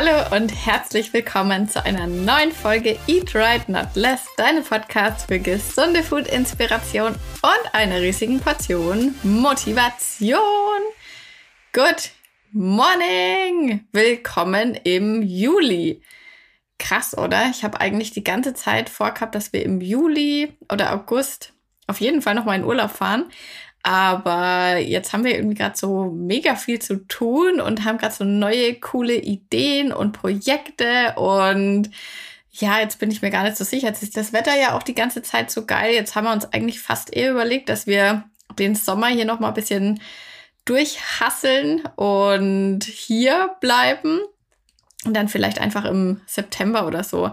Hallo und herzlich willkommen zu einer neuen Folge Eat Right Not Less, deinem Podcast für gesunde Food-Inspiration und einer riesigen Portion Motivation. Good morning! Willkommen im Juli. Krass, oder? Ich habe eigentlich die ganze Zeit vorgehabt, dass wir im Juli oder August auf jeden Fall nochmal in Urlaub fahren. Aber jetzt haben wir irgendwie gerade so mega viel zu tun und haben gerade so neue coole Ideen und Projekte und ja, jetzt bin ich mir gar nicht so sicher. Jetzt ist das Wetter ja auch die ganze Zeit so geil. Jetzt haben wir uns eigentlich fast eher überlegt, dass wir den Sommer hier noch mal ein bisschen durchhasseln und hier bleiben und dann vielleicht einfach im September oder so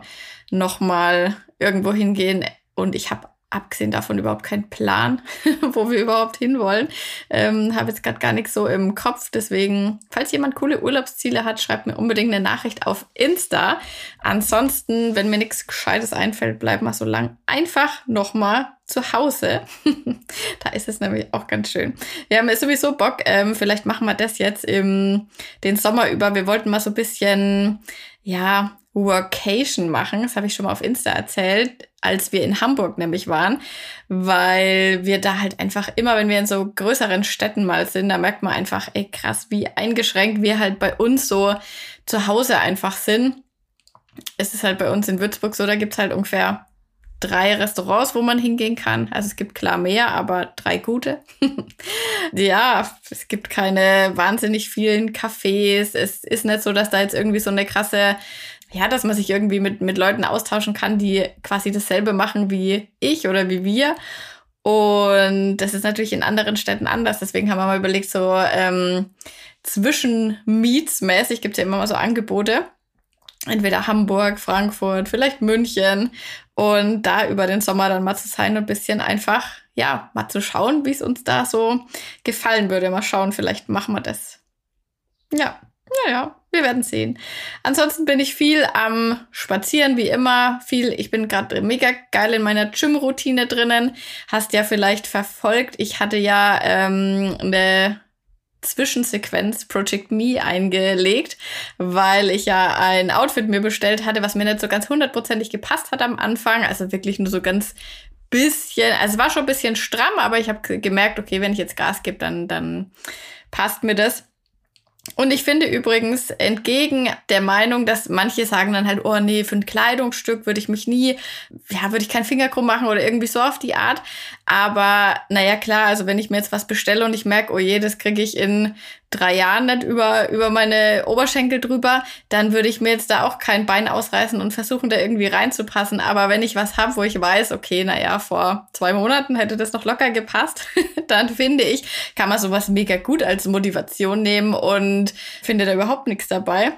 noch mal irgendwo hingehen. Und ich habe abgesehen davon überhaupt keinen Plan, wo wir überhaupt hinwollen. Ähm, Habe jetzt gerade gar nichts so im Kopf. Deswegen, falls jemand coole Urlaubsziele hat, schreibt mir unbedingt eine Nachricht auf Insta. Ansonsten, wenn mir nichts Gescheites einfällt, bleibt mal so lang einfach nochmal zu Hause. da ist es nämlich auch ganz schön. Wir haben sowieso Bock. Ähm, vielleicht machen wir das jetzt im den Sommer über. Wir wollten mal so ein bisschen, ja, Workation machen. Das habe ich schon mal auf Insta erzählt, als wir in Hamburg nämlich waren, weil wir da halt einfach immer, wenn wir in so größeren Städten mal sind, da merkt man einfach, ey krass, wie eingeschränkt wir halt bei uns so zu Hause einfach sind. Es ist halt bei uns in Würzburg so, da gibt's halt ungefähr drei Restaurants, wo man hingehen kann. Also es gibt klar mehr, aber drei gute. ja, es gibt keine wahnsinnig vielen Cafés. Es ist nicht so, dass da jetzt irgendwie so eine krasse ja, dass man sich irgendwie mit, mit Leuten austauschen kann, die quasi dasselbe machen wie ich oder wie wir. Und das ist natürlich in anderen Städten anders. Deswegen haben wir mal überlegt, so ähm, zwischen Meets-mäßig gibt es ja immer mal so Angebote. Entweder Hamburg, Frankfurt, vielleicht München. Und da über den Sommer dann mal zu sein und ein bisschen einfach, ja, mal zu schauen, wie es uns da so gefallen würde. Mal schauen, vielleicht machen wir das. Ja, naja, wir werden sehen. Ansonsten bin ich viel am Spazieren, wie immer. Viel, ich bin gerade mega geil in meiner Gym-Routine drinnen. Hast ja vielleicht verfolgt. Ich hatte ja ähm, eine Zwischensequenz Project Me eingelegt, weil ich ja ein Outfit mir bestellt hatte, was mir nicht so ganz hundertprozentig gepasst hat am Anfang. Also wirklich nur so ganz bisschen, also es war schon ein bisschen stramm, aber ich habe gemerkt, okay, wenn ich jetzt Gas gebe, dann, dann passt mir das. Und ich finde übrigens entgegen der Meinung, dass manche sagen dann halt, oh nee, für ein Kleidungsstück würde ich mich nie, ja, würde ich keinen Finger krumm machen oder irgendwie so auf die Art. Aber naja, klar, also wenn ich mir jetzt was bestelle und ich merke, oh je, das kriege ich in drei Jahren nicht über, über meine Oberschenkel drüber, dann würde ich mir jetzt da auch kein Bein ausreißen und versuchen, da irgendwie reinzupassen. Aber wenn ich was habe, wo ich weiß, okay, naja, vor zwei Monaten hätte das noch locker gepasst, dann finde ich, kann man sowas mega gut als Motivation nehmen und finde da überhaupt nichts dabei.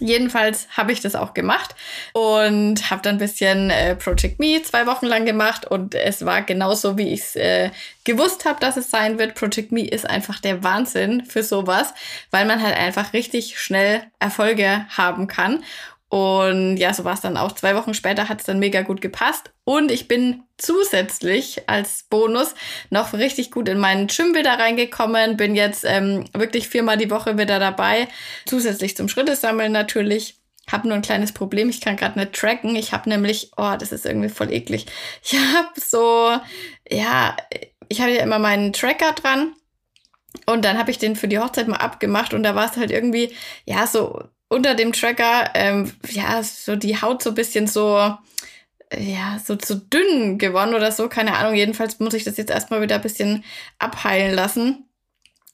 Jedenfalls habe ich das auch gemacht und habe dann ein bisschen äh, Project Me zwei Wochen lang gemacht und es war genauso, wie ich es äh, gewusst habe, dass es sein wird. Project Me ist einfach der Wahnsinn für sowas, weil man halt einfach richtig schnell Erfolge haben kann. Und ja, so war es dann auch. Zwei Wochen später hat es dann mega gut gepasst. Und ich bin zusätzlich als Bonus noch richtig gut in meinen Gym wieder reingekommen. Bin jetzt ähm, wirklich viermal die Woche wieder dabei. Zusätzlich zum Schrittesammeln natürlich. Hab nur ein kleines Problem. Ich kann gerade nicht tracken. Ich habe nämlich, oh, das ist irgendwie voll eklig. Ich habe so, ja, ich habe ja immer meinen Tracker dran. Und dann habe ich den für die Hochzeit mal abgemacht und da war es halt irgendwie, ja, so unter dem Tracker, ähm, ja, so die Haut so ein bisschen so, ja, so zu dünn geworden oder so, keine Ahnung. Jedenfalls muss ich das jetzt erstmal wieder ein bisschen abheilen lassen.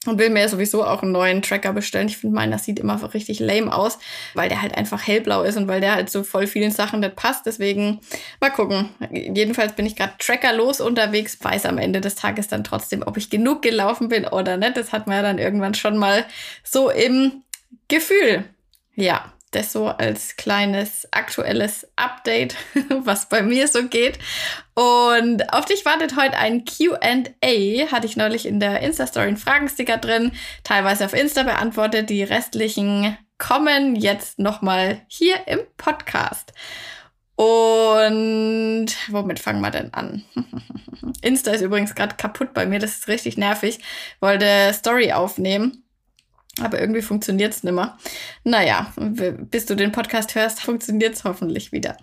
Und will mir sowieso auch einen neuen Tracker bestellen. Ich finde, meiner sieht immer richtig lame aus, weil der halt einfach hellblau ist und weil der halt so voll vielen Sachen nicht passt. Deswegen mal gucken. Jedenfalls bin ich gerade trackerlos unterwegs, weiß am Ende des Tages dann trotzdem, ob ich genug gelaufen bin oder nicht. Das hat man ja dann irgendwann schon mal so im Gefühl. Ja, das so als kleines aktuelles Update, was bei mir so geht. Und auf dich wartet heute ein QA. Hatte ich neulich in der Insta-Story einen Fragensticker drin, teilweise auf Insta beantwortet. Die restlichen kommen jetzt nochmal hier im Podcast. Und womit fangen wir denn an? Insta ist übrigens gerade kaputt bei mir, das ist richtig nervig. Wollte Story aufnehmen Aber irgendwie funktioniert es nimmer. Naja, bis du den Podcast hörst, funktioniert es hoffentlich wieder.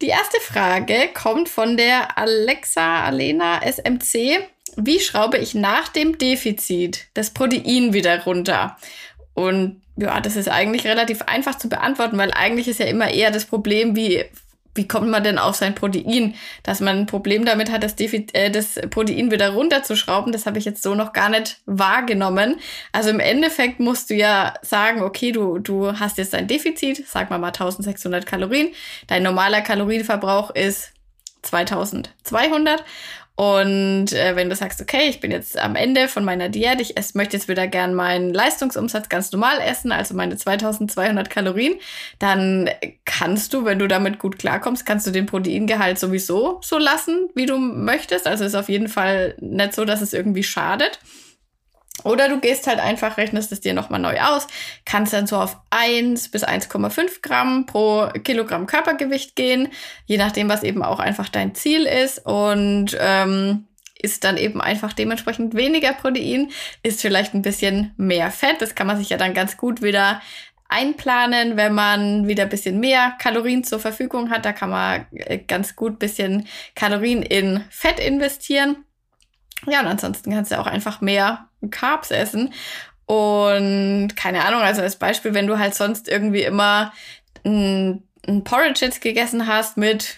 Die erste Frage kommt von der Alexa Alena SMC. Wie schraube ich nach dem Defizit das Protein wieder runter? Und ja, das ist eigentlich relativ einfach zu beantworten, weil eigentlich ist ja immer eher das Problem, wie wie kommt man denn auf sein Protein? Dass man ein Problem damit hat, das, Defi äh, das Protein wieder runterzuschrauben, das habe ich jetzt so noch gar nicht wahrgenommen. Also im Endeffekt musst du ja sagen, okay, du, du hast jetzt ein Defizit, sag mal mal 1600 Kalorien. Dein normaler Kalorienverbrauch ist 2200 und äh, wenn du sagst, okay, ich bin jetzt am Ende von meiner Diät, ich ess, möchte jetzt wieder gern meinen Leistungsumsatz ganz normal essen, also meine 2200 Kalorien, dann kannst du, wenn du damit gut klarkommst, kannst du den Proteingehalt sowieso so lassen, wie du möchtest. Also ist auf jeden Fall nicht so, dass es irgendwie schadet. Oder du gehst halt einfach, rechnest es dir nochmal neu aus, kannst dann so auf 1 bis 1,5 Gramm pro Kilogramm Körpergewicht gehen, je nachdem, was eben auch einfach dein Ziel ist. Und ähm, ist dann eben einfach dementsprechend weniger Protein, ist vielleicht ein bisschen mehr Fett. Das kann man sich ja dann ganz gut wieder einplanen, wenn man wieder ein bisschen mehr Kalorien zur Verfügung hat. Da kann man äh, ganz gut bisschen Kalorien in Fett investieren. Ja, und ansonsten kannst du auch einfach mehr Carbs essen. Und keine Ahnung, also als Beispiel, wenn du halt sonst irgendwie immer ein, ein Porridge jetzt gegessen hast mit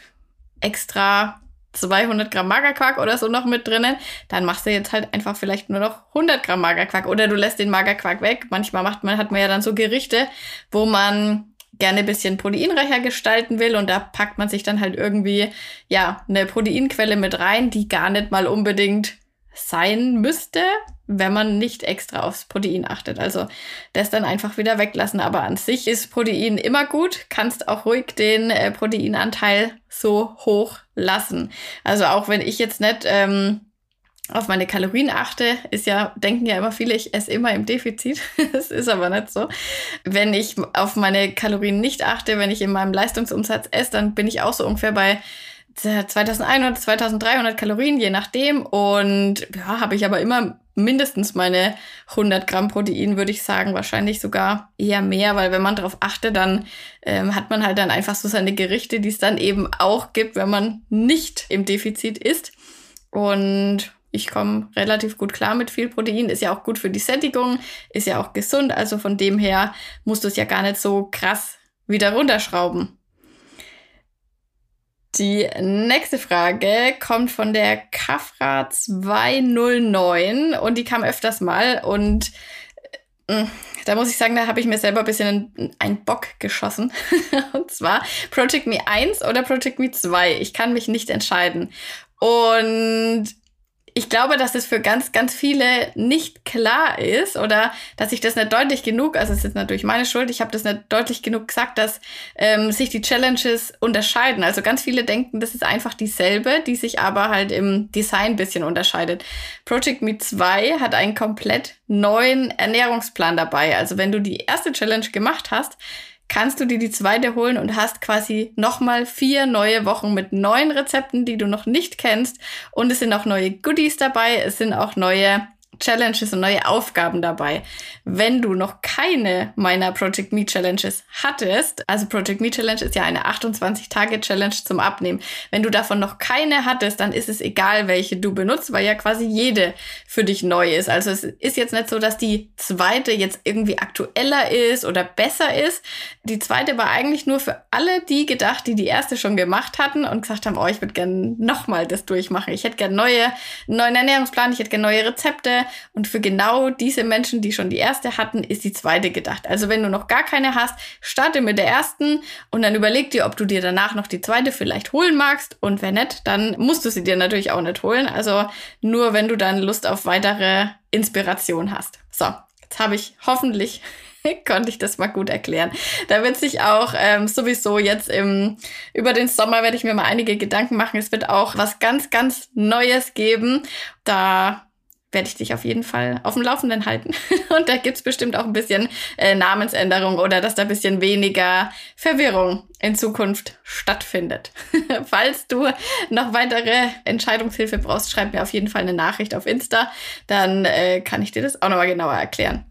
extra 200 Gramm Magerquark oder so noch mit drinnen, dann machst du jetzt halt einfach vielleicht nur noch 100 Gramm Magerquark oder du lässt den Magerquark weg. Manchmal macht man, hat man ja dann so Gerichte, wo man gerne ein bisschen proteinreicher gestalten will und da packt man sich dann halt irgendwie, ja, eine Proteinquelle mit rein, die gar nicht mal unbedingt sein müsste, wenn man nicht extra aufs Protein achtet. Also das dann einfach wieder weglassen. Aber an sich ist Protein immer gut. Kannst auch ruhig den äh, Proteinanteil so hoch lassen. Also auch wenn ich jetzt nicht ähm, auf meine Kalorien achte, ist ja, denken ja immer viele, ich esse immer im Defizit. das ist aber nicht so. Wenn ich auf meine Kalorien nicht achte, wenn ich in meinem Leistungsumsatz esse, dann bin ich auch so ungefähr bei 2100, 2300 Kalorien, je nachdem. Und ja, habe ich aber immer mindestens meine 100 Gramm Protein, würde ich sagen. Wahrscheinlich sogar eher mehr, weil wenn man darauf achtet, dann ähm, hat man halt dann einfach so seine Gerichte, die es dann eben auch gibt, wenn man nicht im Defizit ist. Und ich komme relativ gut klar mit viel Protein. Ist ja auch gut für die Sättigung, ist ja auch gesund. Also von dem her musst du es ja gar nicht so krass wieder runterschrauben. Die nächste Frage kommt von der Kafra 209 und die kam öfters mal und äh, da muss ich sagen, da habe ich mir selber ein bisschen einen Bock geschossen. und zwar Project Me 1 oder Project Me 2. Ich kann mich nicht entscheiden. Und ich glaube, dass es für ganz, ganz viele nicht klar ist oder dass ich das nicht deutlich genug, also es ist natürlich meine Schuld, ich habe das nicht deutlich genug gesagt, dass ähm, sich die Challenges unterscheiden. Also ganz viele denken, das ist einfach dieselbe, die sich aber halt im Design bisschen unterscheidet. Project Me 2 hat einen komplett neuen Ernährungsplan dabei. Also wenn du die erste Challenge gemacht hast, kannst du dir die zweite holen und hast quasi nochmal vier neue Wochen mit neuen Rezepten, die du noch nicht kennst. Und es sind auch neue Goodies dabei. Es sind auch neue Challenges und neue Aufgaben dabei. Wenn du noch keine meiner Project Me Challenges hattest, also Project Me Challenge ist ja eine 28-Tage-Challenge zum Abnehmen. Wenn du davon noch keine hattest, dann ist es egal, welche du benutzt, weil ja quasi jede für dich neu ist. Also es ist jetzt nicht so, dass die zweite jetzt irgendwie aktueller ist oder besser ist. Die zweite war eigentlich nur für alle die gedacht, die die erste schon gemacht hatten und gesagt haben, oh, ich würde gerne nochmal das durchmachen. Ich hätte gerne neue, neuen Ernährungsplan, ich hätte gerne neue Rezepte und für genau diese Menschen, die schon die erste hatten, ist die zweite gedacht. Also wenn du noch gar keine hast, starte mit der ersten und dann überleg dir, ob du dir danach noch die zweite vielleicht holen magst. Und wenn nicht, dann musst du sie dir natürlich auch nicht holen. Also nur wenn du dann Lust auf weitere Inspiration hast. So, jetzt habe ich hoffentlich konnte ich das mal gut erklären. Da wird sich auch ähm, sowieso jetzt im, über den Sommer werde ich mir mal einige Gedanken machen. Es wird auch was ganz, ganz Neues geben. Da werde ich dich auf jeden Fall auf dem Laufenden halten. Und da gibt's bestimmt auch ein bisschen äh, Namensänderung oder dass da ein bisschen weniger Verwirrung in Zukunft stattfindet. Falls du noch weitere Entscheidungshilfe brauchst, schreib mir auf jeden Fall eine Nachricht auf Insta. Dann äh, kann ich dir das auch nochmal genauer erklären.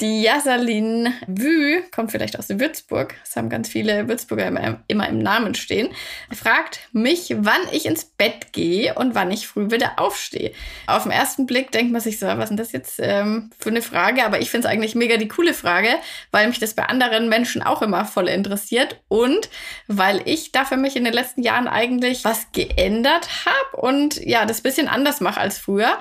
Die Jasalin Wü kommt vielleicht aus Würzburg. Das haben ganz viele Würzburger immer, immer im Namen stehen. Fragt mich, wann ich ins Bett gehe und wann ich früh wieder aufstehe. Auf den ersten Blick denkt man sich so, was ist das jetzt ähm, für eine Frage? Aber ich finde es eigentlich mega die coole Frage, weil mich das bei anderen Menschen auch immer voll interessiert und weil ich da für mich in den letzten Jahren eigentlich was geändert habe und ja, das bisschen anders mache als früher.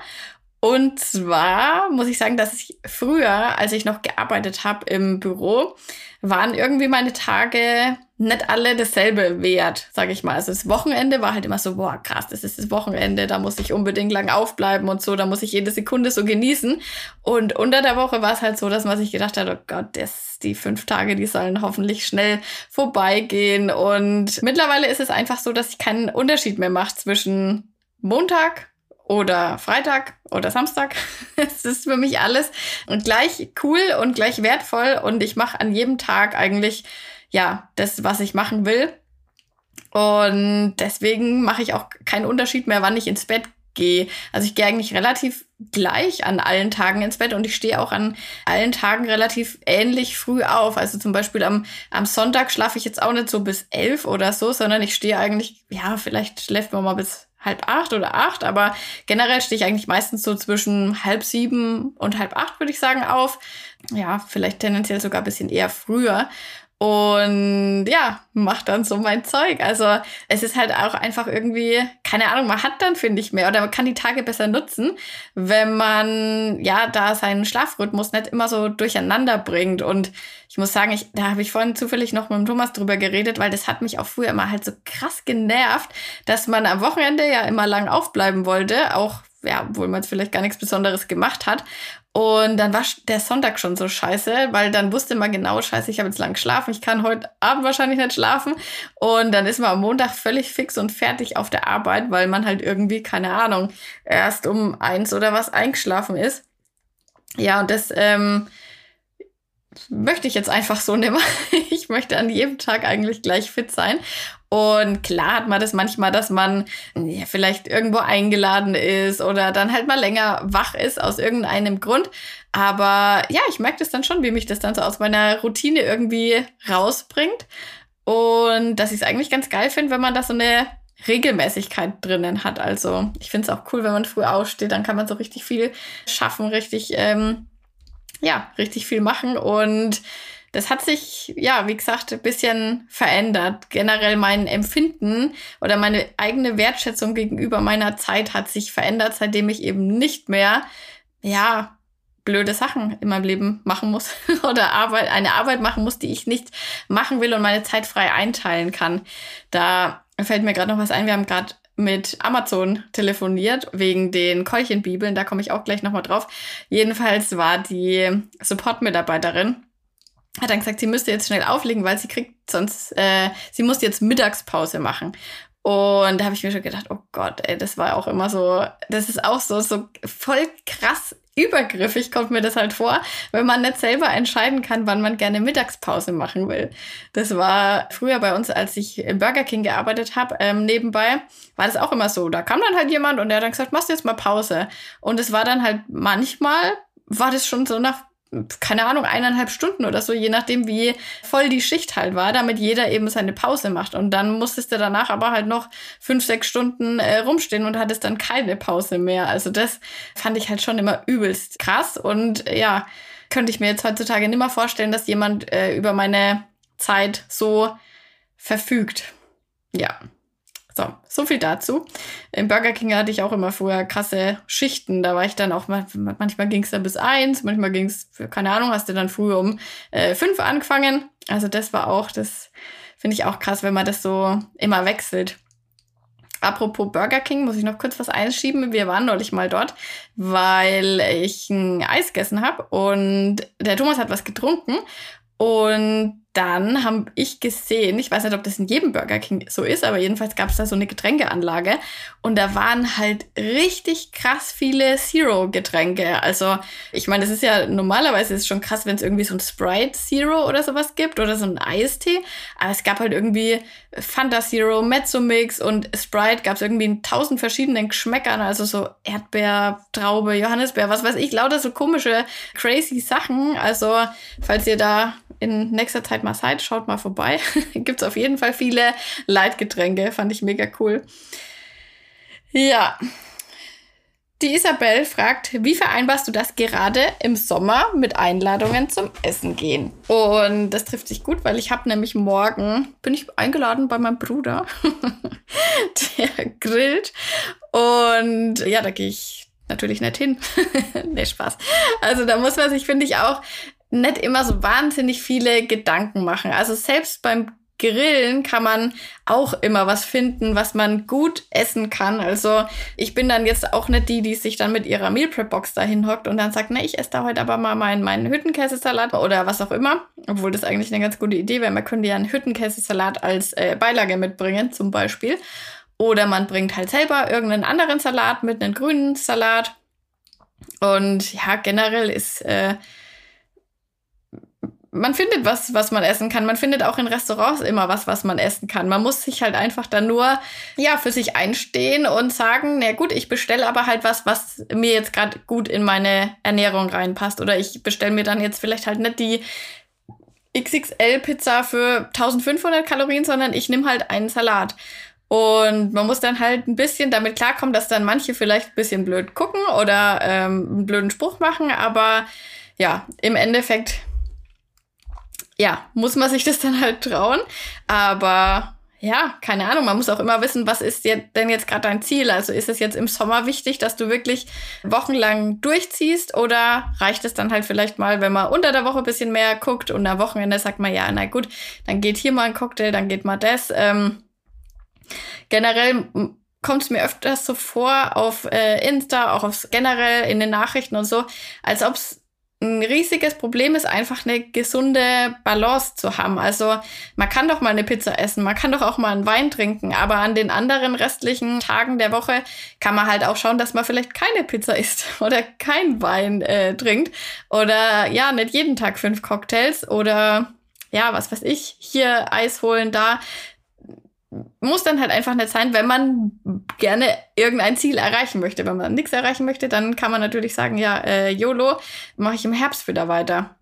Und zwar muss ich sagen, dass ich früher, als ich noch gearbeitet habe im Büro, waren irgendwie meine Tage nicht alle dasselbe wert, sage ich mal. Also das Wochenende war halt immer so, boah, krass, das ist das Wochenende, da muss ich unbedingt lang aufbleiben und so, da muss ich jede Sekunde so genießen. Und unter der Woche war es halt so, dass man sich gedacht hat, oh Gott, das, die fünf Tage, die sollen hoffentlich schnell vorbeigehen. Und mittlerweile ist es einfach so, dass ich keinen Unterschied mehr mache zwischen Montag oder Freitag oder Samstag. Es ist für mich alles und gleich cool und gleich wertvoll und ich mache an jedem Tag eigentlich ja das, was ich machen will. Und deswegen mache ich auch keinen Unterschied mehr, wann ich ins Bett gehe. Also ich gehe eigentlich relativ gleich an allen Tagen ins Bett und ich stehe auch an allen Tagen relativ ähnlich früh auf. Also zum Beispiel am, am Sonntag schlafe ich jetzt auch nicht so bis elf oder so, sondern ich stehe eigentlich, ja, vielleicht schläft man mal bis halb acht oder acht, aber generell stehe ich eigentlich meistens so zwischen halb sieben und halb acht, würde ich sagen, auf. Ja, vielleicht tendenziell sogar ein bisschen eher früher und ja, macht dann so mein Zeug. Also es ist halt auch einfach irgendwie, keine Ahnung, man hat dann, finde ich, mehr oder man kann die Tage besser nutzen, wenn man ja da seinen Schlafrhythmus nicht immer so durcheinander bringt. Und ich muss sagen, ich, da habe ich vorhin zufällig noch mit dem Thomas drüber geredet, weil das hat mich auch früher immer halt so krass genervt, dass man am Wochenende ja immer lang aufbleiben wollte, auch ja, obwohl man es vielleicht gar nichts Besonderes gemacht hat. Und dann war der Sonntag schon so scheiße, weil dann wusste man genau, scheiße, ich habe jetzt lang geschlafen, ich kann heute Abend wahrscheinlich nicht schlafen. Und dann ist man am Montag völlig fix und fertig auf der Arbeit, weil man halt irgendwie, keine Ahnung, erst um eins oder was eingeschlafen ist. Ja, und das ähm, möchte ich jetzt einfach so nehmen. Ich möchte an jedem Tag eigentlich gleich fit sein. Und klar hat man das manchmal, dass man ja, vielleicht irgendwo eingeladen ist oder dann halt mal länger wach ist aus irgendeinem Grund. Aber ja, ich merke das dann schon, wie mich das dann so aus meiner Routine irgendwie rausbringt. Und dass ich es eigentlich ganz geil finde, wenn man da so eine Regelmäßigkeit drinnen hat. Also ich finde es auch cool, wenn man früh aussteht, dann kann man so richtig viel schaffen, richtig, ähm, ja, richtig viel machen. Und das hat sich, ja, wie gesagt, ein bisschen verändert. Generell mein Empfinden oder meine eigene Wertschätzung gegenüber meiner Zeit hat sich verändert, seitdem ich eben nicht mehr, ja, blöde Sachen in meinem Leben machen muss oder Arbeit, eine Arbeit machen muss, die ich nicht machen will und meine Zeit frei einteilen kann. Da fällt mir gerade noch was ein. Wir haben gerade mit Amazon telefoniert wegen den Keulchenbibeln. Da komme ich auch gleich nochmal drauf. Jedenfalls war die Support-Mitarbeiterin hat dann gesagt, sie müsste jetzt schnell auflegen, weil sie kriegt sonst, äh, sie muss jetzt Mittagspause machen. Und da habe ich mir schon gedacht, oh Gott, ey, das war auch immer so, das ist auch so, so voll krass übergriffig kommt mir das halt vor, wenn man nicht selber entscheiden kann, wann man gerne Mittagspause machen will. Das war früher bei uns, als ich im Burger King gearbeitet habe, ähm, nebenbei, war das auch immer so. Da kam dann halt jemand und der hat dann gesagt, machst du jetzt mal Pause. Und es war dann halt manchmal, war das schon so nach keine Ahnung, eineinhalb Stunden oder so, je nachdem, wie voll die Schicht halt war, damit jeder eben seine Pause macht. Und dann musstest du danach aber halt noch fünf, sechs Stunden äh, rumstehen und hattest dann keine Pause mehr. Also das fand ich halt schon immer übelst krass. Und äh, ja, könnte ich mir jetzt heutzutage nicht mehr vorstellen, dass jemand äh, über meine Zeit so verfügt. Ja. So, so viel dazu. Im Burger King hatte ich auch immer vorher krasse Schichten. Da war ich dann auch, manchmal ging es dann bis eins, manchmal ging es, keine Ahnung, hast du dann früher um äh, fünf angefangen. Also das war auch, das finde ich auch krass, wenn man das so immer wechselt. Apropos Burger King, muss ich noch kurz was einschieben. Wir waren neulich mal dort, weil ich ein Eis gegessen habe und der Thomas hat was getrunken und dann habe ich gesehen, ich weiß nicht, ob das in jedem Burger King so ist, aber jedenfalls gab es da so eine Getränkeanlage und da waren halt richtig krass viele Zero-Getränke. Also ich meine, das ist ja normalerweise ist schon krass, wenn es irgendwie so ein Sprite Zero oder sowas gibt oder so ein Eistee, aber es gab halt irgendwie Fanta Zero, Mezzo Mix und Sprite gab es irgendwie in tausend verschiedenen Geschmäckern, also so Erdbeer, Traube, Johannisbeer, was weiß ich, lauter so komische, crazy Sachen. Also falls ihr da in nächster Zeit mal seid, schaut mal vorbei. Gibt es auf jeden Fall viele Leitgetränke, fand ich mega cool. Ja. Die Isabel fragt, wie vereinbarst du das gerade im Sommer mit Einladungen zum Essen gehen? Und das trifft sich gut, weil ich habe nämlich morgen, bin ich eingeladen bei meinem Bruder, der grillt. Und ja, da gehe ich natürlich nicht hin. nee, Spaß. Also da muss man sich, finde ich, auch nicht immer so wahnsinnig viele Gedanken machen. Also selbst beim Grillen kann man auch immer was finden, was man gut essen kann. Also ich bin dann jetzt auch nicht die, die sich dann mit ihrer Meal Prep Box dahin hockt und dann sagt, na, ich esse da heute aber mal meinen, meinen Hüttenkäsesalat oder was auch immer. Obwohl das eigentlich eine ganz gute Idee wäre. Man könnte ja einen Hüttenkäsesalat als äh, Beilage mitbringen, zum Beispiel. Oder man bringt halt selber irgendeinen anderen Salat mit einem grünen Salat. Und ja, generell ist äh, man findet was, was man essen kann. Man findet auch in Restaurants immer was, was man essen kann. Man muss sich halt einfach dann nur, ja, für sich einstehen und sagen, na gut, ich bestelle aber halt was, was mir jetzt gerade gut in meine Ernährung reinpasst. Oder ich bestelle mir dann jetzt vielleicht halt nicht die XXL-Pizza für 1500 Kalorien, sondern ich nehme halt einen Salat. Und man muss dann halt ein bisschen damit klarkommen, dass dann manche vielleicht ein bisschen blöd gucken oder ähm, einen blöden Spruch machen. Aber ja, im Endeffekt ja, muss man sich das dann halt trauen. Aber ja, keine Ahnung, man muss auch immer wissen, was ist denn jetzt gerade dein Ziel? Also ist es jetzt im Sommer wichtig, dass du wirklich wochenlang durchziehst oder reicht es dann halt vielleicht mal, wenn man unter der Woche ein bisschen mehr guckt und am Wochenende sagt man, ja, na gut, dann geht hier mal ein Cocktail, dann geht mal das. Ähm, generell kommt es mir öfters so vor auf äh, Insta, auch aufs generell in den Nachrichten und so, als ob es ein riesiges Problem ist einfach eine gesunde Balance zu haben. Also man kann doch mal eine Pizza essen, man kann doch auch mal einen Wein trinken, aber an den anderen restlichen Tagen der Woche kann man halt auch schauen, dass man vielleicht keine Pizza isst oder kein Wein äh, trinkt oder ja, nicht jeden Tag fünf Cocktails oder ja, was weiß ich, hier Eis holen, da muss dann halt einfach nicht sein, wenn man gerne irgendein Ziel erreichen möchte. Wenn man nichts erreichen möchte, dann kann man natürlich sagen, ja, äh, YOLO, mache ich im Herbst wieder weiter.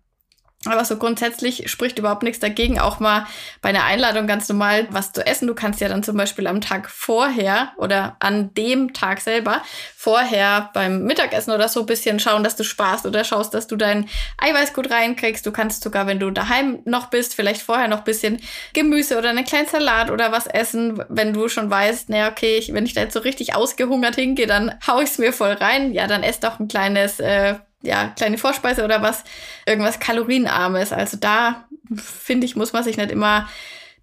Aber so grundsätzlich spricht überhaupt nichts dagegen, auch mal bei einer Einladung ganz normal was zu essen. Du kannst ja dann zum Beispiel am Tag vorher oder an dem Tag selber vorher beim Mittagessen oder so ein bisschen schauen, dass du sparst oder schaust, dass du dein Eiweiß gut reinkriegst. Du kannst sogar, wenn du daheim noch bist, vielleicht vorher noch ein bisschen Gemüse oder einen kleinen Salat oder was essen, wenn du schon weißt, naja, okay, ich, wenn ich da jetzt so richtig ausgehungert hingehe, dann hau ich es mir voll rein. Ja, dann ess doch ein kleines äh, ja, kleine Vorspeise oder was, irgendwas Kalorienarmes. Also da, finde ich, muss man sich nicht immer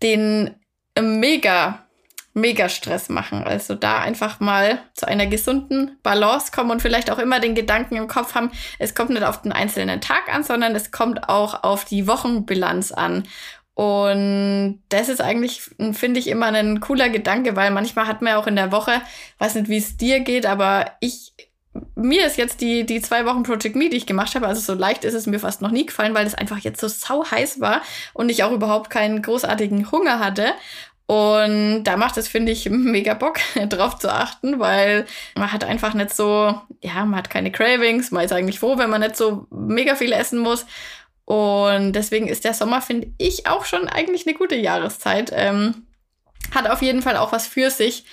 den mega, mega Stress machen. Also da einfach mal zu einer gesunden Balance kommen und vielleicht auch immer den Gedanken im Kopf haben, es kommt nicht auf den einzelnen Tag an, sondern es kommt auch auf die Wochenbilanz an. Und das ist eigentlich, finde ich, immer ein cooler Gedanke, weil manchmal hat man auch in der Woche, weiß nicht, wie es dir geht, aber ich mir ist jetzt die, die zwei Wochen Project Me, die ich gemacht habe, also so leicht ist es mir fast noch nie gefallen, weil es einfach jetzt so sau heiß war und ich auch überhaupt keinen großartigen Hunger hatte. Und da macht es, finde ich, mega Bock, drauf zu achten, weil man hat einfach nicht so, ja, man hat keine Cravings, man ist eigentlich froh, wenn man nicht so mega viel essen muss. Und deswegen ist der Sommer, finde ich, auch schon eigentlich eine gute Jahreszeit. Ähm, hat auf jeden Fall auch was für sich,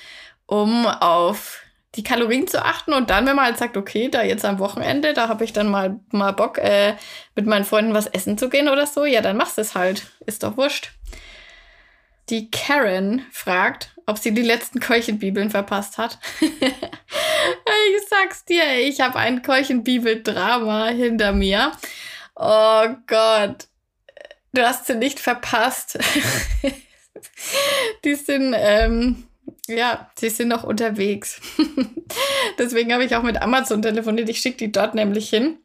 um auf die Kalorien zu achten und dann, wenn man halt sagt, okay, da jetzt am Wochenende, da habe ich dann mal, mal Bock, äh, mit meinen Freunden was essen zu gehen oder so, ja, dann machst du es halt. Ist doch wurscht. Die Karen fragt, ob sie die letzten Keuchenbibeln verpasst hat. ich sag's dir, ich habe ein Keuchenbibel-Drama hinter mir. Oh Gott, du hast sie nicht verpasst. die sind, ähm, ja, sie sind noch unterwegs. Deswegen habe ich auch mit Amazon telefoniert. Ich schicke die dort nämlich hin.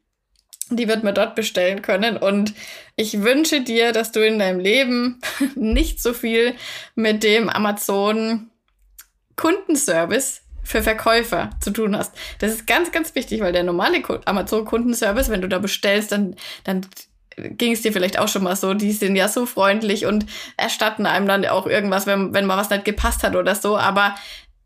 Die wird man dort bestellen können. Und ich wünsche dir, dass du in deinem Leben nicht so viel mit dem Amazon Kundenservice für Verkäufer zu tun hast. Das ist ganz, ganz wichtig, weil der normale Amazon-Kundenservice, wenn du da bestellst, dann, dann ging es dir vielleicht auch schon mal so, die sind ja so freundlich und erstatten einem dann auch irgendwas, wenn, wenn mal was nicht gepasst hat oder so. Aber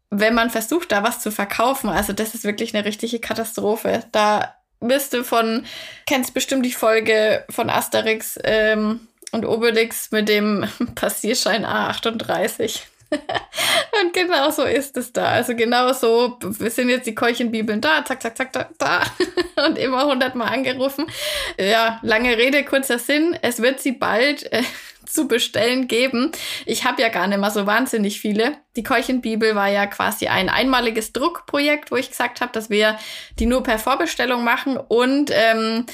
wenn man versucht, da was zu verkaufen, also das ist wirklich eine richtige Katastrophe. Da wirst du von, kennst bestimmt die Folge von Asterix ähm, und Obelix mit dem Passierschein A38. und genau so ist es da. Also genau so, sind jetzt die Keuchenbibeln da, zack, zack, zack, da, da. und immer hundertmal angerufen. Ja, lange Rede, kurzer Sinn. Es wird sie bald äh, zu bestellen geben. Ich habe ja gar nicht mal so wahnsinnig viele. Die Keuchenbibel war ja quasi ein einmaliges Druckprojekt, wo ich gesagt habe, dass wir die nur per Vorbestellung machen und ähm,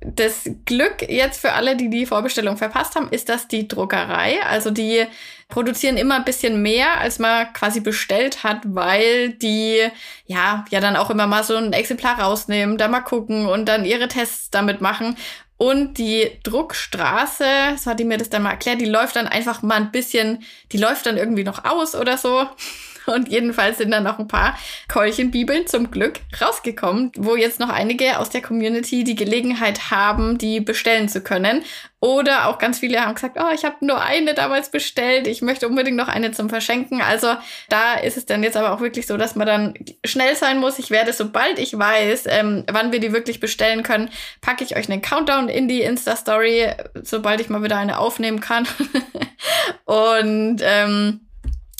das Glück jetzt für alle, die die Vorbestellung verpasst haben, ist, dass die Druckerei, also die produzieren immer ein bisschen mehr, als man quasi bestellt hat, weil die ja ja dann auch immer mal so ein Exemplar rausnehmen, da mal gucken und dann ihre Tests damit machen. Und die Druckstraße, so hat die mir das dann mal erklärt, die läuft dann einfach mal ein bisschen, die läuft dann irgendwie noch aus oder so. Und jedenfalls sind dann noch ein paar Keulchenbibeln zum Glück rausgekommen, wo jetzt noch einige aus der Community die Gelegenheit haben, die bestellen zu können. Oder auch ganz viele haben gesagt, oh, ich habe nur eine damals bestellt, ich möchte unbedingt noch eine zum Verschenken. Also da ist es dann jetzt aber auch wirklich so, dass man dann schnell sein muss. Ich werde, sobald ich weiß, ähm, wann wir die wirklich bestellen können, packe ich euch einen Countdown in die Insta-Story, sobald ich mal wieder eine aufnehmen kann. Und ähm,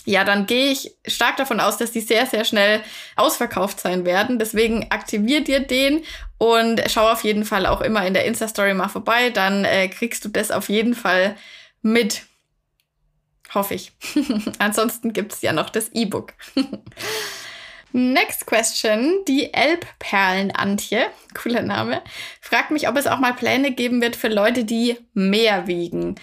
ja, dann gehe ich stark davon aus, dass die sehr, sehr schnell ausverkauft sein werden. Deswegen aktiviert ihr den und schau auf jeden Fall auch immer in der Insta-Story mal vorbei. Dann äh, kriegst du das auf jeden Fall mit. Hoffe ich. Ansonsten gibt's ja noch das E-Book. Next question. Die Elbperlen-Antje, cooler Name, fragt mich, ob es auch mal Pläne geben wird für Leute, die mehr wiegen.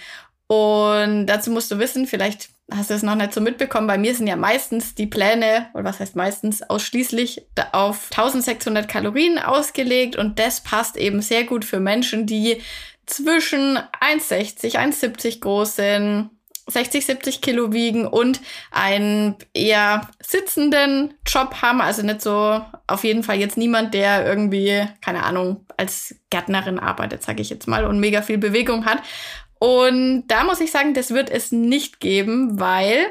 Und dazu musst du wissen, vielleicht hast du es noch nicht so mitbekommen, bei mir sind ja meistens die Pläne, oder was heißt meistens, ausschließlich auf 1600 Kalorien ausgelegt und das passt eben sehr gut für Menschen, die zwischen 1,60, 1,70 groß sind, 60, 70 Kilo wiegen und einen eher sitzenden Job haben. Also nicht so, auf jeden Fall jetzt niemand, der irgendwie, keine Ahnung, als Gärtnerin arbeitet, sage ich jetzt mal, und mega viel Bewegung hat. Und da muss ich sagen, das wird es nicht geben, weil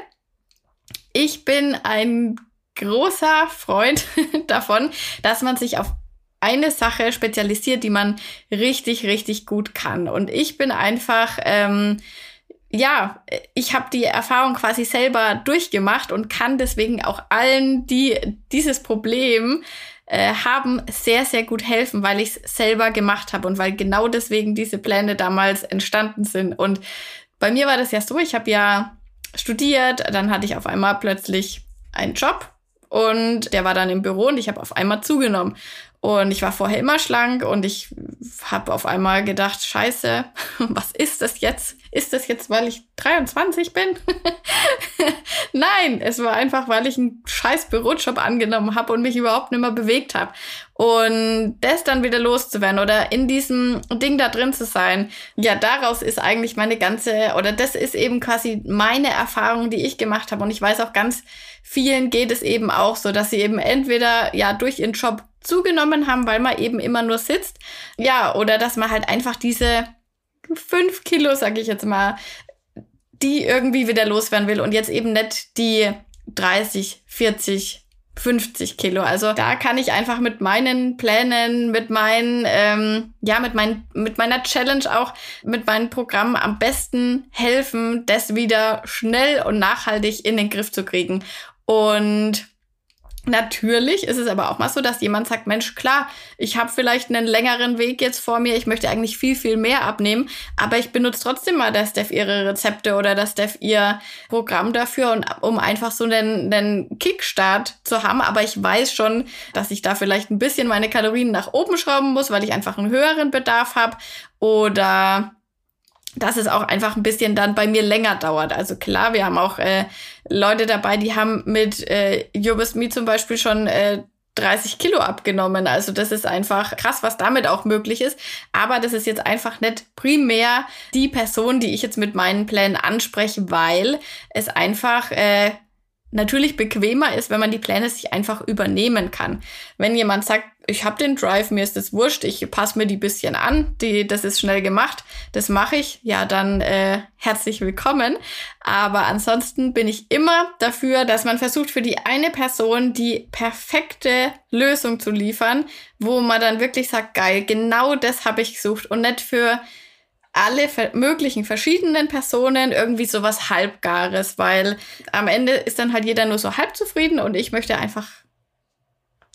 ich bin ein großer Freund davon, dass man sich auf eine Sache spezialisiert, die man richtig, richtig gut kann. Und ich bin einfach, ähm, ja, ich habe die Erfahrung quasi selber durchgemacht und kann deswegen auch allen, die dieses Problem äh, haben, sehr, sehr gut helfen, weil ich es selber gemacht habe und weil genau deswegen diese Pläne damals entstanden sind. Und bei mir war das ja so, ich habe ja studiert, dann hatte ich auf einmal plötzlich einen Job und der war dann im Büro und ich habe auf einmal zugenommen. Und ich war vorher immer schlank und ich habe auf einmal gedacht, scheiße, was ist das jetzt? Ist das jetzt, weil ich 23 bin? Nein, es war einfach, weil ich einen scheiß Bürojob angenommen habe und mich überhaupt nicht mehr bewegt habe. Und das dann wieder loszuwerden oder in diesem Ding da drin zu sein, ja, daraus ist eigentlich meine ganze, oder das ist eben quasi meine Erfahrung, die ich gemacht habe. Und ich weiß auch ganz vielen geht es eben auch so, dass sie eben entweder ja durch ihren Job zugenommen haben, weil man eben immer nur sitzt. Ja, oder dass man halt einfach diese fünf Kilo, sag ich jetzt mal, die irgendwie wieder loswerden will und jetzt eben nicht die 30, 40, 50 Kilo. Also da kann ich einfach mit meinen Plänen, mit meinen, ähm, ja, mit, mein, mit meiner Challenge auch, mit meinem Programm am besten helfen, das wieder schnell und nachhaltig in den Griff zu kriegen. Und Natürlich ist es aber auch mal so, dass jemand sagt, Mensch, klar, ich habe vielleicht einen längeren Weg jetzt vor mir, ich möchte eigentlich viel, viel mehr abnehmen, aber ich benutze trotzdem mal das Steph ihre Rezepte oder das Steph ihr Programm dafür, und, um einfach so einen, einen Kickstart zu haben. Aber ich weiß schon, dass ich da vielleicht ein bisschen meine Kalorien nach oben schrauben muss, weil ich einfach einen höheren Bedarf habe oder dass es auch einfach ein bisschen dann bei mir länger dauert. Also klar, wir haben auch äh, Leute dabei, die haben mit äh, You Me zum Beispiel schon äh, 30 Kilo abgenommen. Also das ist einfach krass, was damit auch möglich ist. Aber das ist jetzt einfach nicht primär die Person, die ich jetzt mit meinen Plänen anspreche, weil es einfach äh, natürlich bequemer ist, wenn man die Pläne sich einfach übernehmen kann. Wenn jemand sagt, ich habe den Drive, mir ist das wurscht, ich passe mir die bisschen an, die, das ist schnell gemacht, das mache ich, ja, dann äh, herzlich willkommen. Aber ansonsten bin ich immer dafür, dass man versucht, für die eine Person die perfekte Lösung zu liefern, wo man dann wirklich sagt, geil, genau das habe ich gesucht und nicht für alle möglichen verschiedenen Personen irgendwie sowas Halbgares, weil am Ende ist dann halt jeder nur so halb zufrieden und ich möchte einfach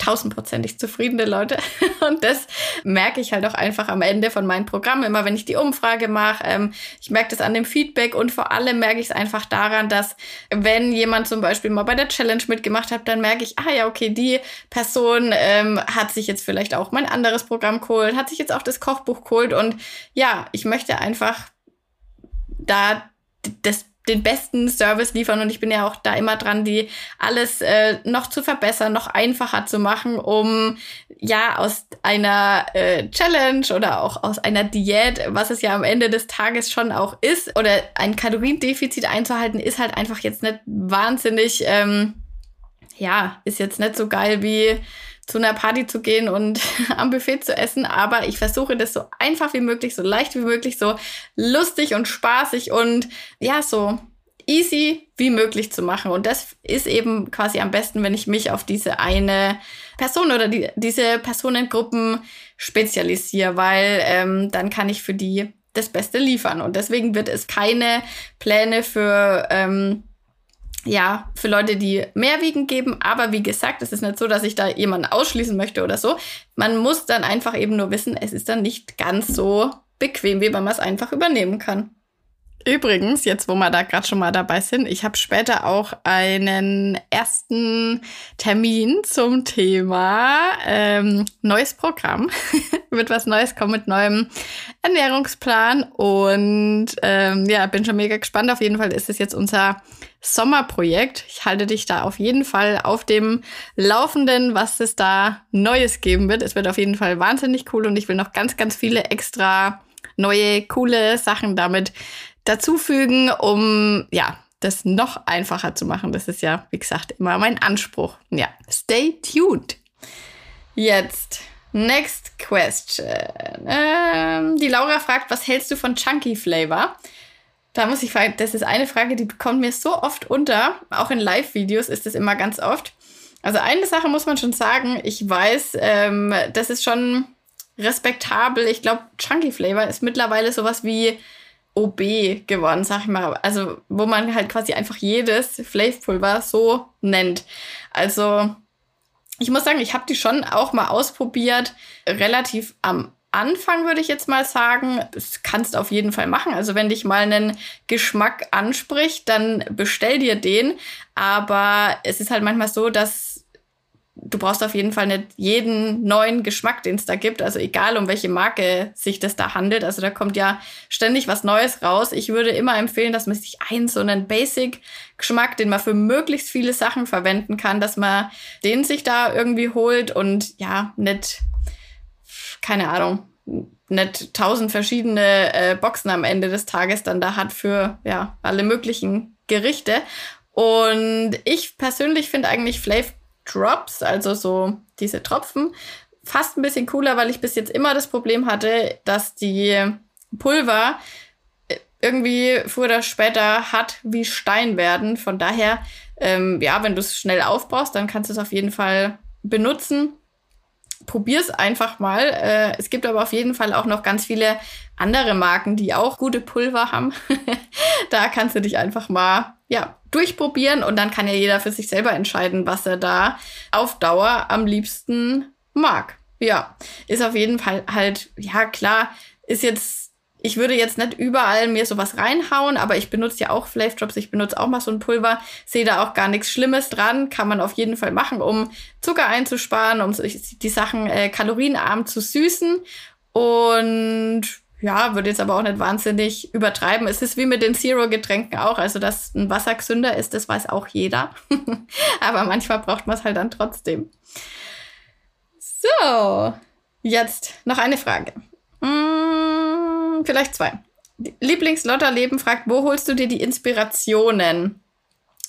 tausendprozentig zufriedene Leute. Und das merke ich halt auch einfach am Ende von meinem Programm, immer wenn ich die Umfrage mache. Ähm, ich merke das an dem Feedback und vor allem merke ich es einfach daran, dass wenn jemand zum Beispiel mal bei der Challenge mitgemacht hat, dann merke ich, ah ja, okay, die Person ähm, hat sich jetzt vielleicht auch mein anderes Programm geholt, hat sich jetzt auch das Kochbuch geholt und ja, ich möchte einfach da das den besten Service liefern und ich bin ja auch da immer dran, die alles äh, noch zu verbessern, noch einfacher zu machen, um ja aus einer äh, Challenge oder auch aus einer Diät, was es ja am Ende des Tages schon auch ist, oder ein Kaloriendefizit einzuhalten, ist halt einfach jetzt nicht wahnsinnig, ähm, ja, ist jetzt nicht so geil wie zu einer Party zu gehen und am Buffet zu essen, aber ich versuche das so einfach wie möglich, so leicht wie möglich, so lustig und spaßig und ja, so easy wie möglich zu machen. Und das ist eben quasi am besten, wenn ich mich auf diese eine Person oder die, diese Personengruppen spezialisiere, weil ähm, dann kann ich für die das Beste liefern. Und deswegen wird es keine Pläne für ähm, ja, für Leute, die mehr wiegen geben. Aber wie gesagt, es ist nicht so, dass ich da jemanden ausschließen möchte oder so. Man muss dann einfach eben nur wissen, es ist dann nicht ganz so bequem, wie man es einfach übernehmen kann. Übrigens, jetzt wo wir da gerade schon mal dabei sind, ich habe später auch einen ersten Termin zum Thema ähm, neues Programm. Wird was Neues kommen mit neuem Ernährungsplan und ähm, ja, bin schon mega gespannt. Auf jeden Fall ist es jetzt unser Sommerprojekt. Ich halte dich da auf jeden Fall auf dem Laufenden, was es da Neues geben wird. Es wird auf jeden Fall wahnsinnig cool und ich will noch ganz, ganz viele extra neue, coole Sachen damit dazufügen, um ja, das noch einfacher zu machen. Das ist ja, wie gesagt, immer mein Anspruch. Ja, stay tuned. Jetzt, next question. Ähm, die Laura fragt, was hältst du von Chunky Flavor? Da muss ich fragen, das ist eine Frage, die kommt mir so oft unter. Auch in Live-Videos ist es immer ganz oft. Also eine Sache muss man schon sagen. Ich weiß, ähm, das ist schon respektabel. Ich glaube, Chunky Flavor ist mittlerweile sowas wie OB geworden, sag ich mal. Also, wo man halt quasi einfach jedes Flavpulver so nennt. Also, ich muss sagen, ich habe die schon auch mal ausprobiert, relativ am Anfang würde ich jetzt mal sagen, das kannst du auf jeden Fall machen. Also wenn dich mal einen Geschmack anspricht, dann bestell dir den. Aber es ist halt manchmal so, dass du brauchst auf jeden Fall nicht jeden neuen Geschmack, den es da gibt. Also egal, um welche Marke sich das da handelt. Also da kommt ja ständig was Neues raus. Ich würde immer empfehlen, dass man sich einen so einen Basic-Geschmack, den man für möglichst viele Sachen verwenden kann, dass man den sich da irgendwie holt und ja, nicht, keine Ahnung, nicht tausend verschiedene äh, Boxen am Ende des Tages dann da hat für ja alle möglichen Gerichte. Und ich persönlich finde eigentlich Flav Drops, also so diese Tropfen, fast ein bisschen cooler, weil ich bis jetzt immer das Problem hatte, dass die Pulver äh, irgendwie früher oder später hart wie Stein werden. Von daher, ähm, ja, wenn du es schnell aufbrauchst, dann kannst du es auf jeden Fall benutzen. Probier's einfach mal. Äh, es gibt aber auf jeden Fall auch noch ganz viele andere Marken, die auch gute Pulver haben. da kannst du dich einfach mal, ja, durchprobieren und dann kann ja jeder für sich selber entscheiden, was er da auf Dauer am liebsten mag. Ja, ist auf jeden Fall halt, ja klar, ist jetzt, ich würde jetzt nicht überall mir sowas reinhauen, aber ich benutze ja auch Flav Drops, ich benutze auch mal so ein Pulver, sehe da auch gar nichts Schlimmes dran, kann man auf jeden Fall machen, um Zucker einzusparen, um die Sachen äh, kalorienarm zu süßen und ja, würde jetzt aber auch nicht wahnsinnig übertreiben. Es ist wie mit den Zero-Getränken auch. Also, dass ein Wasser gesünder ist, das weiß auch jeder. aber manchmal braucht man es halt dann trotzdem. So, jetzt noch eine Frage. Vielleicht zwei. Lieblingslotterleben fragt, wo holst du dir die Inspirationen?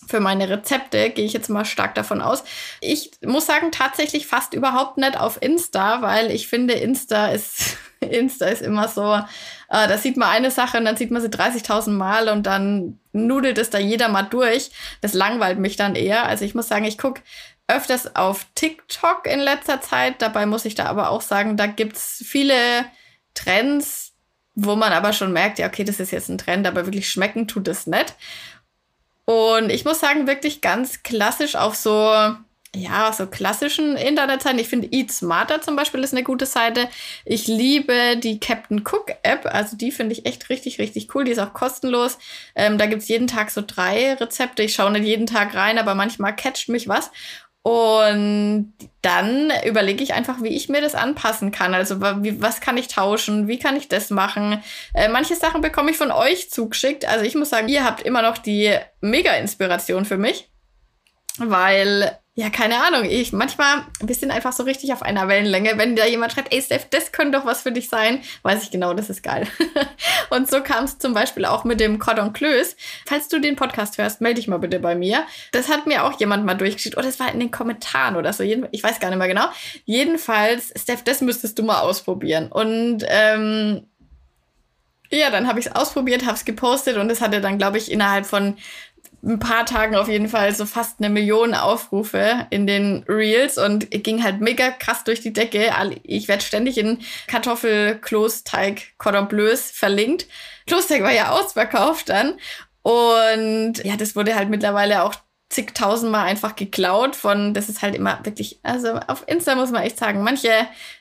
für meine Rezepte, gehe ich jetzt mal stark davon aus. Ich muss sagen, tatsächlich fast überhaupt nicht auf Insta, weil ich finde, Insta ist, Insta ist immer so, äh, da sieht man eine Sache und dann sieht man sie 30.000 Mal und dann nudelt es da jeder mal durch. Das langweilt mich dann eher. Also ich muss sagen, ich gucke öfters auf TikTok in letzter Zeit. Dabei muss ich da aber auch sagen, da gibt's viele Trends, wo man aber schon merkt, ja, okay, das ist jetzt ein Trend, aber wirklich schmecken tut es nicht. Und ich muss sagen, wirklich ganz klassisch auf so, ja, so klassischen Internetseiten. Ich finde Eat Smarter zum Beispiel ist eine gute Seite. Ich liebe die Captain Cook App. Also die finde ich echt richtig, richtig cool. Die ist auch kostenlos. Ähm, da gibt's jeden Tag so drei Rezepte. Ich schaue nicht jeden Tag rein, aber manchmal catcht mich was. Und dann überlege ich einfach, wie ich mir das anpassen kann. Also wie, was kann ich tauschen? Wie kann ich das machen? Äh, manche Sachen bekomme ich von euch zugeschickt. Also ich muss sagen, ihr habt immer noch die Mega-Inspiration für mich, weil ja, keine Ahnung. Ich manchmal, wir sind einfach so richtig auf einer Wellenlänge. Wenn da jemand schreibt, ey Steph, das könnte doch was für dich sein, weiß ich genau, das ist geil. und so kam es zum Beispiel auch mit dem Cordon Cleus. Falls du den Podcast hörst, melde dich mal bitte bei mir. Das hat mir auch jemand mal durchgeschickt. Oder oh, das war in den Kommentaren oder so. Ich weiß gar nicht mehr genau. Jedenfalls, Steph, das müsstest du mal ausprobieren. Und ähm, ja, dann habe ich es ausprobiert, habe es gepostet und es hatte dann, glaube ich, innerhalb von ein paar Tagen auf jeden Fall so fast eine Million Aufrufe in den Reels und ging halt mega krass durch die Decke. Ich werde ständig in Kartoffelklosteig Cordon Bleus verlinkt. Klosteig war ja ausverkauft dann. Und ja, das wurde halt mittlerweile auch zigtausendmal einfach geklaut von, das ist halt immer wirklich, also auf Insta muss man echt sagen, manche,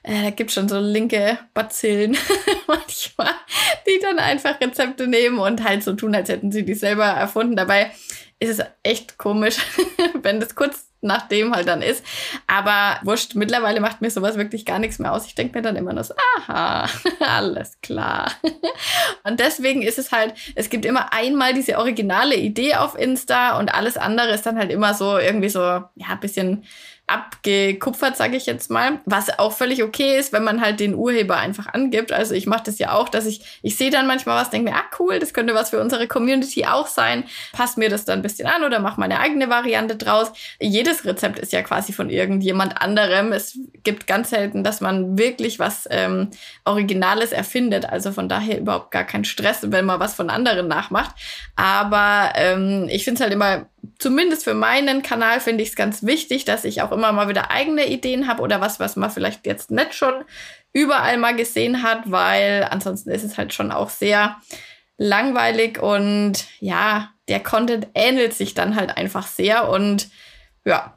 äh, da gibt schon so linke Bazillen manchmal, die dann einfach Rezepte nehmen und halt so tun, als hätten sie die selber erfunden. Dabei ist es echt komisch, wenn das kurz nachdem halt dann ist. Aber wurscht, mittlerweile macht mir sowas wirklich gar nichts mehr aus. Ich denke mir dann immer nur so, aha, alles klar. Und deswegen ist es halt, es gibt immer einmal diese originale Idee auf Insta und alles andere ist dann halt immer so irgendwie so, ja, ein bisschen abgekupfert, sage ich jetzt mal. Was auch völlig okay ist, wenn man halt den Urheber einfach angibt. Also ich mache das ja auch, dass ich, ich sehe dann manchmal was, denke mir, ah cool, das könnte was für unsere Community auch sein. Passt mir das dann ein bisschen an oder mache meine eigene Variante draus. Jedes Rezept ist ja quasi von irgendjemand anderem. Es gibt ganz selten, dass man wirklich was ähm, Originales erfindet. Also von daher überhaupt gar kein Stress, wenn man was von anderen nachmacht. Aber ähm, ich finde es halt immer zumindest für meinen Kanal finde ich es ganz wichtig, dass ich auch immer mal wieder eigene Ideen habe oder was, was man vielleicht jetzt nicht schon überall mal gesehen hat, weil ansonsten ist es halt schon auch sehr langweilig und ja, der Content ähnelt sich dann halt einfach sehr und ja,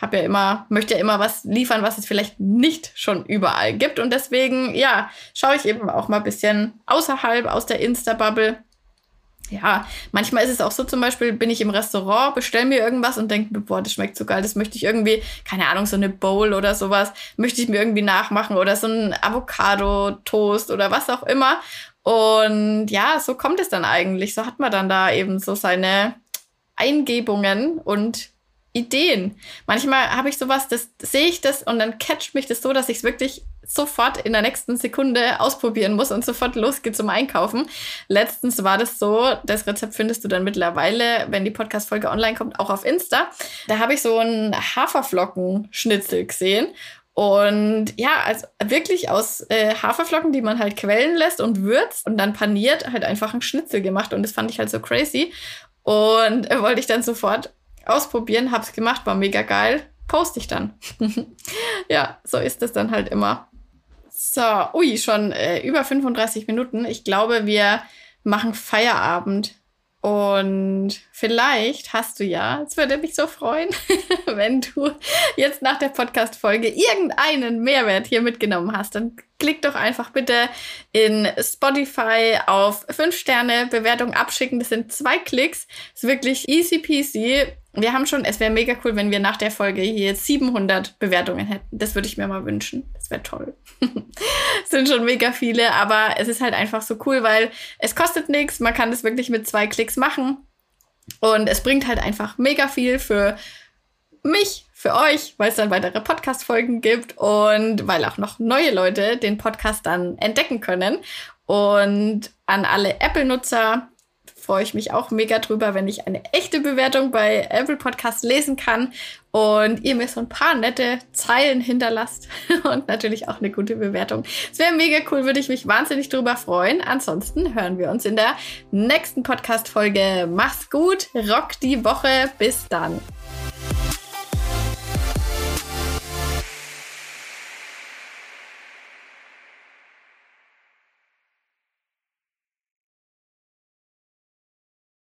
habe ja immer, möchte ja immer was liefern, was es vielleicht nicht schon überall gibt und deswegen, ja, schaue ich eben auch mal ein bisschen außerhalb aus der Insta-Bubble ja, manchmal ist es auch so, zum Beispiel bin ich im Restaurant, bestell mir irgendwas und denke, boah, das schmeckt so geil, das möchte ich irgendwie, keine Ahnung, so eine Bowl oder sowas, möchte ich mir irgendwie nachmachen oder so ein Avocado-Toast oder was auch immer. Und ja, so kommt es dann eigentlich. So hat man dann da eben so seine Eingebungen und Ideen. Manchmal habe ich sowas, das sehe ich das und dann catcht mich das so, dass ich es wirklich sofort in der nächsten Sekunde ausprobieren muss und sofort losgeht zum Einkaufen. Letztens war das so, das Rezept findest du dann mittlerweile, wenn die Podcast-Folge online kommt, auch auf Insta. Da habe ich so einen Haferflockenschnitzel gesehen und ja, also wirklich aus äh, Haferflocken, die man halt quellen lässt und würzt und dann paniert, halt einfach einen Schnitzel gemacht. Und das fand ich halt so crazy. Und äh, wollte ich dann sofort ausprobieren, hab's gemacht, war mega geil. Poste ich dann. ja, so ist es dann halt immer. So, ui, schon äh, über 35 Minuten. Ich glaube, wir machen Feierabend. Und vielleicht hast du ja, es würde mich so freuen, wenn du jetzt nach der Podcast-Folge irgendeinen Mehrwert hier mitgenommen hast. Dann klick doch einfach bitte in Spotify auf 5 Sterne Bewertung abschicken. Das sind zwei Klicks. Ist wirklich easy peasy. Wir haben schon, es wäre mega cool, wenn wir nach der Folge hier 700 Bewertungen hätten. Das würde ich mir mal wünschen. Das wäre toll. sind schon mega viele, aber es ist halt einfach so cool, weil es kostet nichts. Man kann das wirklich mit zwei Klicks machen. Und es bringt halt einfach mega viel für mich für euch, weil es dann weitere Podcast-Folgen gibt und weil auch noch neue Leute den Podcast dann entdecken können. Und an alle Apple-Nutzer freue ich mich auch mega drüber, wenn ich eine echte Bewertung bei Apple Podcast lesen kann und ihr mir so ein paar nette Zeilen hinterlasst und natürlich auch eine gute Bewertung. Es wäre mega cool, würde ich mich wahnsinnig drüber freuen. Ansonsten hören wir uns in der nächsten Podcast-Folge. Mach's gut, rock die Woche, bis dann.